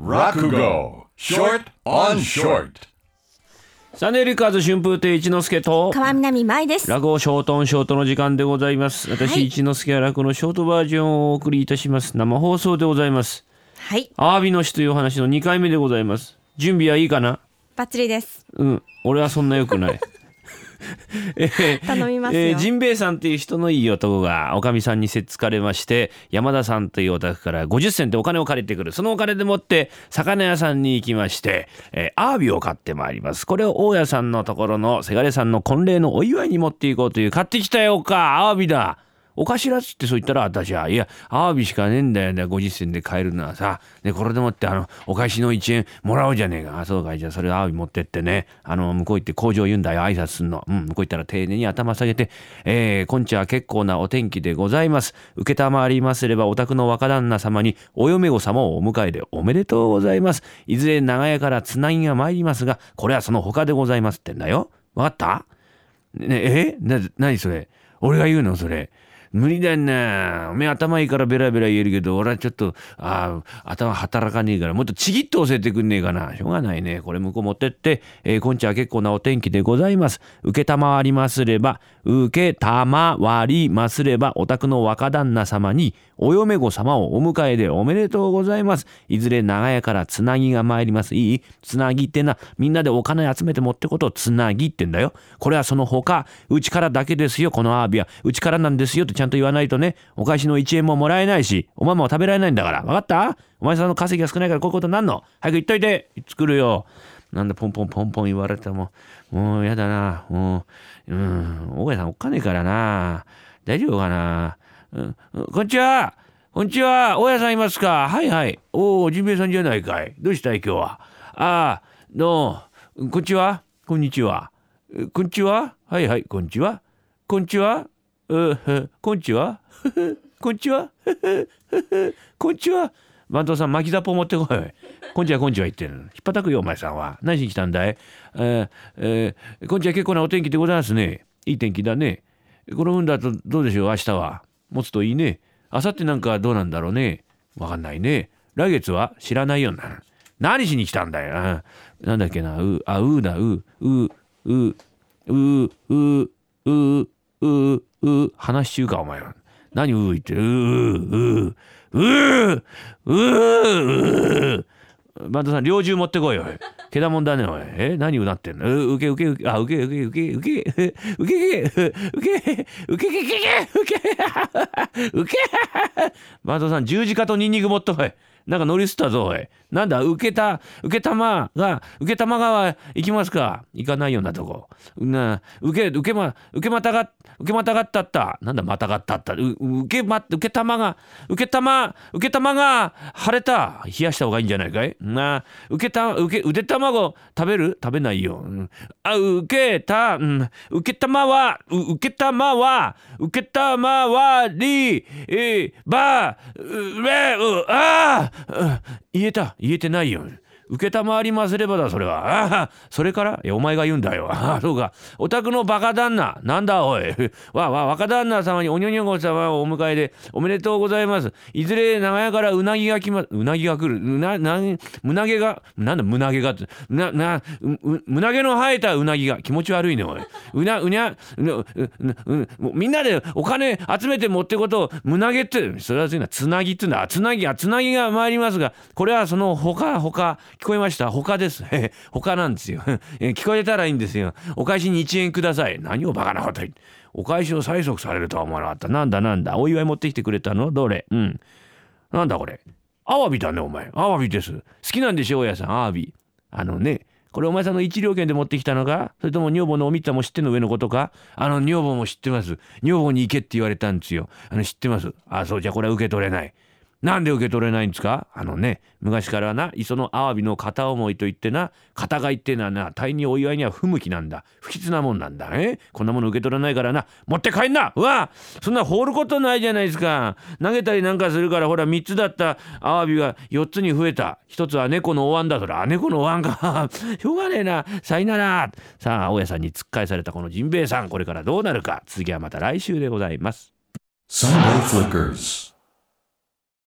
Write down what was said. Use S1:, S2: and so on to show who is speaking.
S1: Rakugo. Short on Short.
S2: サネリカーズ春風亭一之輔と
S3: 川南舞です。
S2: 落語ショートオンショートの時間でございます。私、
S3: はい。
S2: 一之輔は落語のショートバージョンをお送りいたします。生放送でございます。
S3: はい、
S2: アワビの日というお話の2回目でございます。準備はいいかな？
S3: バッチリです。
S2: うん。俺はそんな良くないえー
S3: 頼みますよ。
S2: えージンベエさんっていう人のいい男がおかみさんにせっつかれまして山田さんというお宅から50銭でお金を借りてくる。そのお金でもって魚屋さんに行きまして、えーアワビを買ってまいります。これを大家さんのところのせがれさんの婚礼のお祝いに持っていこうという買ってきたよかアワビだおかしらっつってそう言ったら私は「いやアワビしかねえんだよね50銭で買えるのはさ。でこれでもってあのお返しの1円もらおうじゃねえか。あそうかいじゃあそれアワビ持ってってね。あの向こう行って工場言うんだよ。挨拶すんの、うん、向こう行ったら丁寧に頭下げて「えー、今日は結構なお天気でございます。承りますればお宅の若旦那様にお嫁御様をお迎えでおめでとうございます。いずれ長屋からつなぎが参りますがこれはその他でございます」ってんだよ。わかった？ねえ？な何それ？俺が言うのそれ？無理だよな。おめえ頭いいからベラベラ言えるけど俺はちょっとああ頭働かねえからもっとちぎって教えてくんねえかな。しょうがないね。これ向こう持ってって、えー、今日は結構なお天気でございます。受けたまわりますれば受けたまわりますればお宅の若旦那様にお嫁御様をお迎えでおめでとうございます。いずれ長屋からつなぎが参ります。いい？つなぎってなみんなでお金集めて持ってことをつなぎってんだよ。これはその他うちからだけですよこのアワビは。うちからなんですよってちゃんと言わないとねお返しの1円ももらえないしおまんまも食べられないんだから。分かった？お前さんの稼ぎが少ないからこういうことになんの？早く言っといて。作るよ。なんでポンポンポンポン言われても。もうやだな。もううん。大家さんおっかねえからな。大丈夫かな、うん、こんにちは。こんにちは。大家さんいますか？はいはい。おおジンベエさんじゃないかい。どうしたい？今日は。ああどう？もこんにちは。こんにちは。こんにちは？はいはい。こんにちは。こんにちは。うこんちはこんちはこんちは番頭さん巻きザポ持ってこいこんちはこんちは言ってるの引っ叩くよお前さんは何しに来たんだいええーこんちは結構なお天気でございますねいい天気だねこの運だとどうでしょう明日は持つといいね明後日なんかどうなんだろうねわかんないね来月は知らないよな何しに来たんだよなんだっけなうあうだううううううううう、話し中か、お前は。何う言ってる、うう、うう、うう、うう、バンドさん、猟銃持ってこいよ。けだもんだね、おい。え、何うなってんの？う、うけうけうけ、あ、うけうけうけうけ、うけうけ、うけうけ、うけけうけ、うけ、うけ、バンドさん、十字架とニンニク持ってこい。なんか乗り捨ったぞおい。なんだ受けた受け玉が受け玉川行きますか？行かないようなとこ。な受け受けま受けまたが受けまたがったった。なんだまたがったった？う受けま受け玉が受け玉受け玉が腫れた。冷やした方がいいんじゃないかい？な受けた受け腕卵食べる？食べないよ、うん。あ受けた、うん、受け玉はう受け玉は受け玉はりえばうれうあーあ言えた言えてないよ。承りますればだそれは。ああそれから？お前が言うんだよ。ああそうか。お宅のバカ旦那。なんだおい。わわ若旦那様におにょにょご様をお迎えでおめでとうございます。いずれ長屋からうなぎが来ます。うなぎが来る。うなな胸毛がなんだ胸毛がって。なな胸毛の生えたうなぎが。気持ち悪いねおい。うなうにゃうううううみんなでお金集めて持ってこと。を胸毛ってそれはついなつなぎってんだ。つなぎがつなぎが参りますがこれはそのほかほか聞こえました？他です。他なんですよ。聞こえたらいいんですよ。お返しに1円ください。何をバカなこと言ってお返しを催促されるとは思わなかった。なんだなんだ？お祝い持ってきてくれたの？どれ？うん。なんだこれ？アワビだねお前。アワビです。好きなんでしょ大家さん？アワビ。あのねこれお前さんの一両券で持ってきたのか？それとも女房のおみっちゃんも知っての上のことか？あの女房も知ってます。女房に行けって言われたんですよ。あの知ってます。あそうじゃこれは受け取れない。なんで受け取れないんですか？あのね昔からな磯のアワビの片思いといってな片貝ってのはな大にお祝いには不向きなんだ。不吉なもんなんだ。え？こんなもの受け取らないからな。持って帰んな！うわ！そんな放ることないじゃないですか。投げたりなんかするからほら3つだったアワビが4つに増えた。1つは猫のお椀だそれあ猫のお椀か。しょうがねえな。さいなら。さあ大家さんに突っ返されたこのジンベエさん。これからどうなるか。続きはまた来週でございます。
S1: Sunday Flickers.